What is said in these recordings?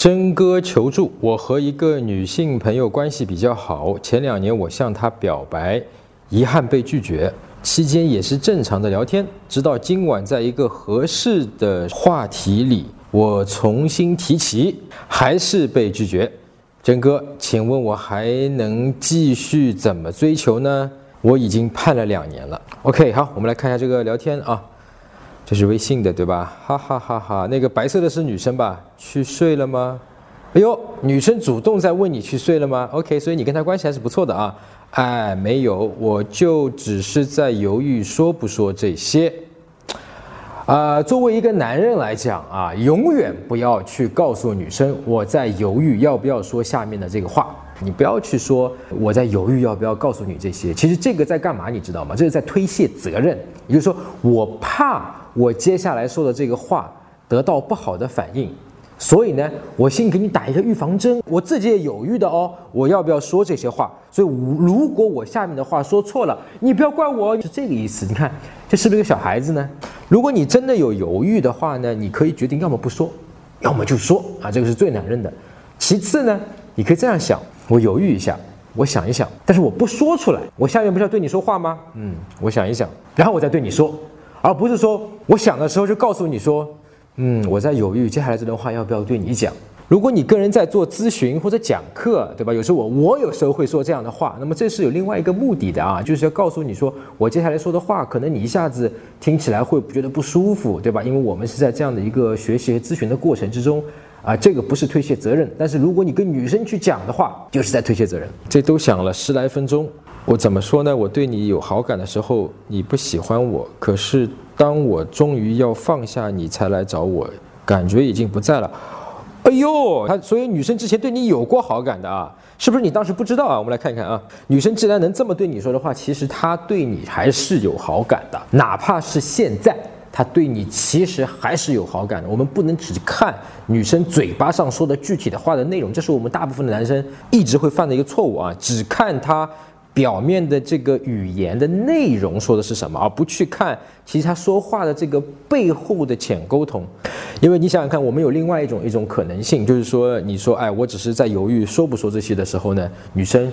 真哥求助，我和一个女性朋友关系比较好，前两年我向她表白，遗憾被拒绝，期间也是正常的聊天，直到今晚在一个合适的话题里，我重新提起，还是被拒绝。真哥，请问我还能继续怎么追求呢？我已经盼了两年了。OK，好，我们来看一下这个聊天啊。这是微信的对吧？哈哈哈哈！那个白色的是女生吧？去睡了吗？哎呦，女生主动在问你去睡了吗？OK，所以你跟她关系还是不错的啊。哎，没有，我就只是在犹豫说不说这些。啊，作为一个男人来讲啊，永远不要去告诉女生我在犹豫要不要说下面的这个话。你不要去说我在犹豫要不要告诉你这些。其实这个在干嘛？你知道吗？这是在推卸责任。也就是说，我怕。我接下来说的这个话得到不好的反应，所以呢，我先给你打一个预防针。我自己也犹豫的哦，我要不要说这些话？所以如果我下面的话说错了，你不要怪我，是这个意思。你看，这是不是个小孩子呢？如果你真的有犹豫的话呢，你可以决定要么不说，要么就说啊，这个是最男人的。其次呢，你可以这样想：我犹豫一下，我想一想，但是我不说出来。我下面不是要对你说话吗？嗯，我想一想，然后我再对你说。而不是说我想的时候就告诉你说，嗯，我在犹豫接下来这段话要不要对你讲。如果你跟人在做咨询或者讲课，对吧？有时候我我有时候会说这样的话，那么这是有另外一个目的的啊，就是要告诉你说，我接下来说的话可能你一下子听起来会觉得不舒服，对吧？因为我们是在这样的一个学习和咨询的过程之中，啊，这个不是推卸责任。但是如果你跟女生去讲的话，就是在推卸责任。这都想了十来分钟。我怎么说呢？我对你有好感的时候，你不喜欢我；可是当我终于要放下你才来找我，感觉已经不在了。哎呦，他所以女生之前对你有过好感的啊，是不是你当时不知道啊？我们来看一看啊，女生既然能这么对你说的话，其实她对你还是有好感的，哪怕是现在，他对你其实还是有好感的。我们不能只看女生嘴巴上说的具体的话的内容，这是我们大部分的男生一直会犯的一个错误啊，只看她。表面的这个语言的内容说的是什么，而不去看其实他说话的这个背后的浅沟通。因为你想想看，我们有另外一种一种可能性，就是说，你说，哎，我只是在犹豫说不说这些的时候呢，女生，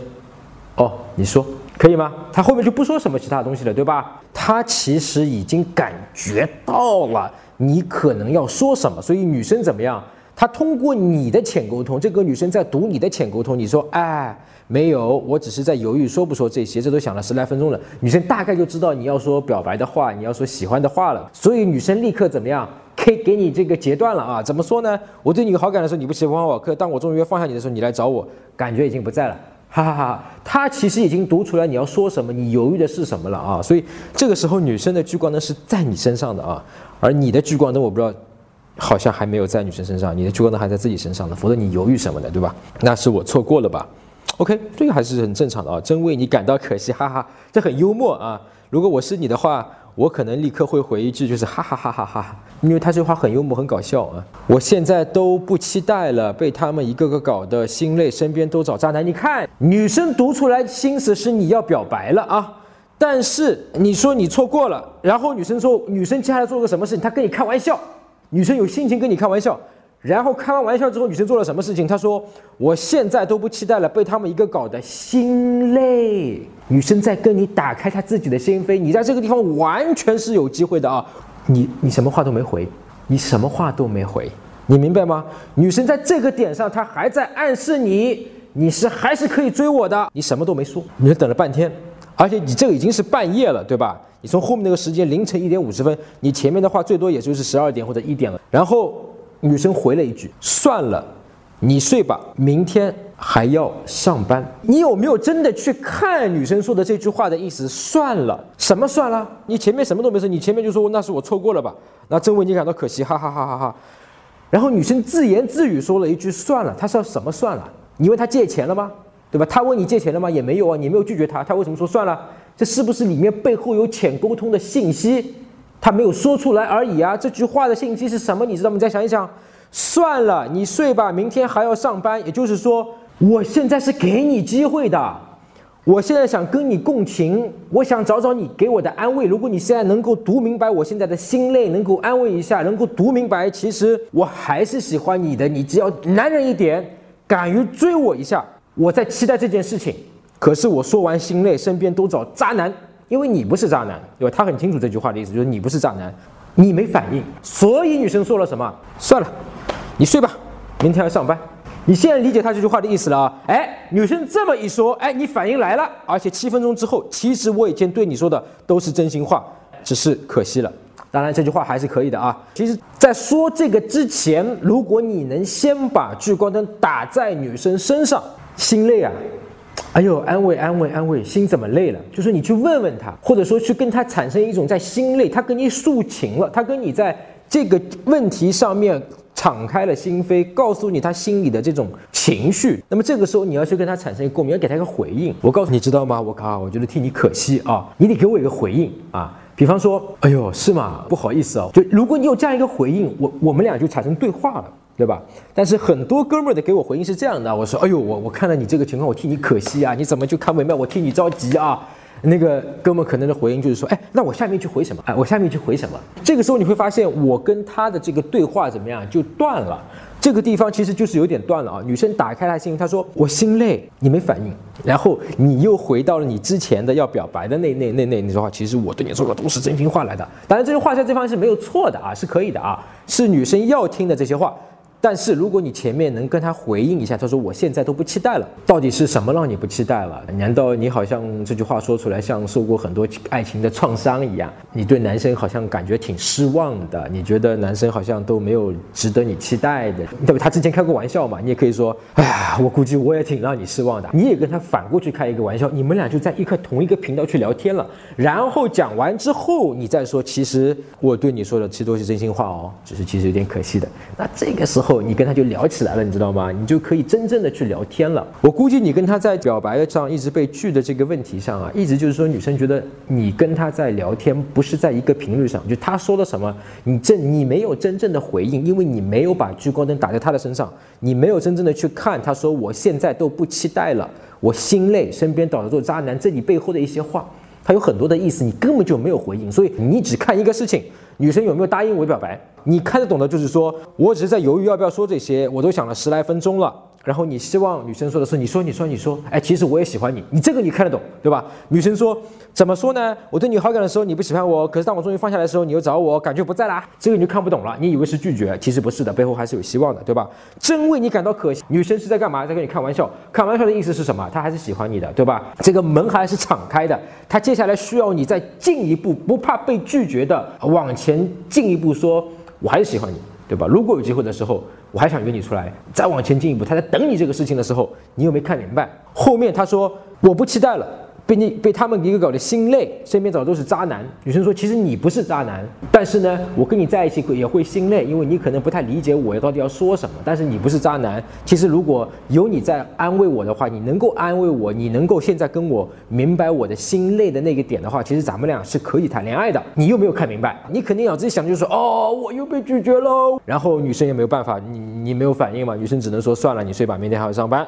哦，你说可以吗？他后面就不说什么其他东西了，对吧？他其实已经感觉到了你可能要说什么，所以女生怎么样？她通过你的浅沟通，这个女生在读你的浅沟通，你说，哎。没有，我只是在犹豫说不说这些，这都想了十来分钟了。女生大概就知道你要说表白的话，你要说喜欢的话了，所以女生立刻怎么样？可以给你这个截断了啊？怎么说呢？我对你有好感的时候你不喜欢我，可当我终于放下你的时候，你来找我，感觉已经不在了，哈哈哈。他其实已经读出来你要说什么，你犹豫的是什么了啊？所以这个时候女生的聚光灯是在你身上的啊，而你的聚光灯我不知道，好像还没有在女生身上，你的聚光灯还在自己身上呢，否则你犹豫什么呢？对吧？那是我错过了吧？OK，这个还是很正常的啊，真为你感到可惜，哈哈，这很幽默啊。如果我是你的话，我可能立刻会回一句，就是哈哈哈哈哈，因为他这话很幽默，很搞笑啊。我现在都不期待了，被他们一个个搞得心累，身边都找渣男。你看，女生读出来心思是你要表白了啊，但是你说你错过了，然后女生说，女生接下来做个什么事情？她跟你开玩笑，女生有心情跟你开玩笑。然后开完玩笑之后，女生做了什么事情？她说：“我现在都不期待了，被他们一个搞得心累。”女生在跟你打开她自己的心扉，你在这个地方完全是有机会的啊！你你什么话都没回，你什么话都没回，你明白吗？女生在这个点上，她还在暗示你，你是还是可以追我的。你什么都没说，你就等了半天，而且你这个已经是半夜了，对吧？你从后面那个时间凌晨一点五十分，你前面的话最多也就是十二点或者一点了，然后。女生回了一句：“算了，你睡吧，明天还要上班。”你有没有真的去看女生说的这句话的意思？算了，什么算了？你前面什么都没说，你前面就说那是我错过了吧？那真为你感到可惜，哈哈哈哈哈。然后女生自言自语说了一句：“算了。”她说什么算了？你问她借钱了吗？对吧？她问你借钱了吗？也没有啊，你没有拒绝她，她为什么说算了？这是不是里面背后有浅沟通的信息？他没有说出来而已啊！这句话的信息是什么？你知道吗？你再想一想。算了，你睡吧，明天还要上班。也就是说，我现在是给你机会的，我现在想跟你共情，我想找找你给我的安慰。如果你现在能够读明白我现在的心累，能够安慰一下，能够读明白，其实我还是喜欢你的。你只要男人一点，敢于追我一下，我在期待这件事情。可是我说完心累，身边都找渣男，因为你不是渣男，对吧？他很清楚这句话的意思，就是你不是渣男，你没反应，所以女生说了什么？算了，你睡吧，明天要上班。你现在理解他这句话的意思了啊？哎，女生这么一说，哎，你反应来了，而且七分钟之后，其实我以前对你说的都是真心话，只是可惜了。当然，这句话还是可以的啊。其实，在说这个之前，如果你能先把聚光灯打在女生身上，心累啊，哎呦，安慰安慰安慰，心怎么累了？就是你去问问她，或者说去跟她产生一种在心累，她跟你诉情了，她跟你在这个问题上面。敞开了心扉，告诉你他心里的这种情绪。那么这个时候，你要去跟他产生一个共鸣，要给他一个回应。我告诉你，知道吗？我靠，我觉得替你可惜啊，你得给我一个回应啊。比方说，哎呦，是吗？不好意思哦。就如果你有这样一个回应，我我们俩就产生对话了，对吧？但是很多哥们儿的给我回应是这样的，我说，哎呦，我我看到你这个情况，我替你可惜啊，你怎么就看不明白？我替你着急啊。那个哥们可能的回应就是说，哎，那我下面去回什么？哎，我下面去回什么？这个时候你会发现，我跟他的这个对话怎么样就断了。这个地方其实就是有点断了啊。女生打开她心，她说我心累，你没反应，然后你又回到了你之前的要表白的那那那那那句话，其实我对你说的都是真心话来的。当然，这句话在这方面是没有错的啊，是可以的啊，是女生要听的这些话。但是如果你前面能跟他回应一下，他说我现在都不期待了，到底是什么让你不期待了？难道你好像这句话说出来像受过很多爱情的创伤一样？你对男生好像感觉挺失望的，你觉得男生好像都没有值得你期待的？对不？他之前开过玩笑嘛，你也可以说，哎呀，我估计我也挺让你失望的。你也跟他反过去开一个玩笑，你们俩就在一个同一个频道去聊天了。然后讲完之后，你再说，其实我对你说的其实都是真心话哦，只是其实有点可惜的。那这个时候。后你跟他就聊起来了，你知道吗？你就可以真正的去聊天了。我估计你跟他在表白上一直被拒的这个问题上啊，一直就是说女生觉得你跟他在聊天不是在一个频率上，就他说了什么，你真你没有真正的回应，因为你没有把聚光灯打在他的身上，你没有真正的去看他说我现在都不期待了，我心累，身边倒着做渣男，这里背后的一些话，他有很多的意思，你根本就没有回应，所以你只看一个事情。女生有没有答应我表白？你看得懂的，就是说我只是在犹豫要不要说这些，我都想了十来分钟了。然后你希望女生说的是，你说你说你说，哎，其实我也喜欢你，你这个你看得懂，对吧？女生说怎么说呢？我对你好感的时候你不喜欢我，可是当我终于放下来的时候，你又找我，感觉不在啦，这个你就看不懂了，你以为是拒绝，其实不是的，背后还是有希望的，对吧？真为你感到可惜，女生是在干嘛？在跟你开玩笑，开玩笑的意思是什么？她还是喜欢你的，对吧？这个门还是敞开的，她接下来需要你再进一步，不怕被拒绝的往前进一步说，我还是喜欢你，对吧？如果有机会的时候。我还想约你出来，再往前进一步。他在等你这个事情的时候，你又没看明白。后面他说我不期待了。被你被他们一个搞得心累，身边找的都是渣男。女生说：“其实你不是渣男，但是呢，我跟你在一起也会心累，因为你可能不太理解我到底要说什么。但是你不是渣男，其实如果有你在安慰我的话，你能够安慰我，你能够现在跟我明白我的心累的那个点的话，其实咱们俩是可以谈恋爱的。你又没有看明白，你肯定脑子里想就是，哦，我又被拒绝喽。然后女生也没有办法，你你没有反应嘛？女生只能说算了，你睡吧，明天还要上班。